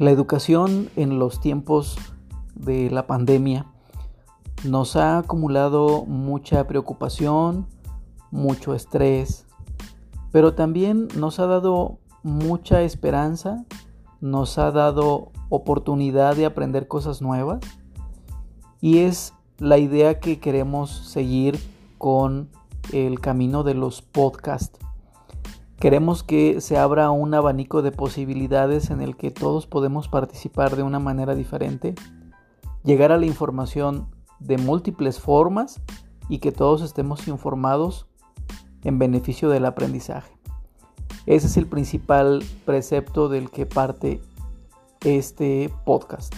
La educación en los tiempos de la pandemia nos ha acumulado mucha preocupación, mucho estrés, pero también nos ha dado mucha esperanza, nos ha dado oportunidad de aprender cosas nuevas y es la idea que queremos seguir con el camino de los podcasts. Queremos que se abra un abanico de posibilidades en el que todos podemos participar de una manera diferente, llegar a la información de múltiples formas y que todos estemos informados en beneficio del aprendizaje. Ese es el principal precepto del que parte este podcast.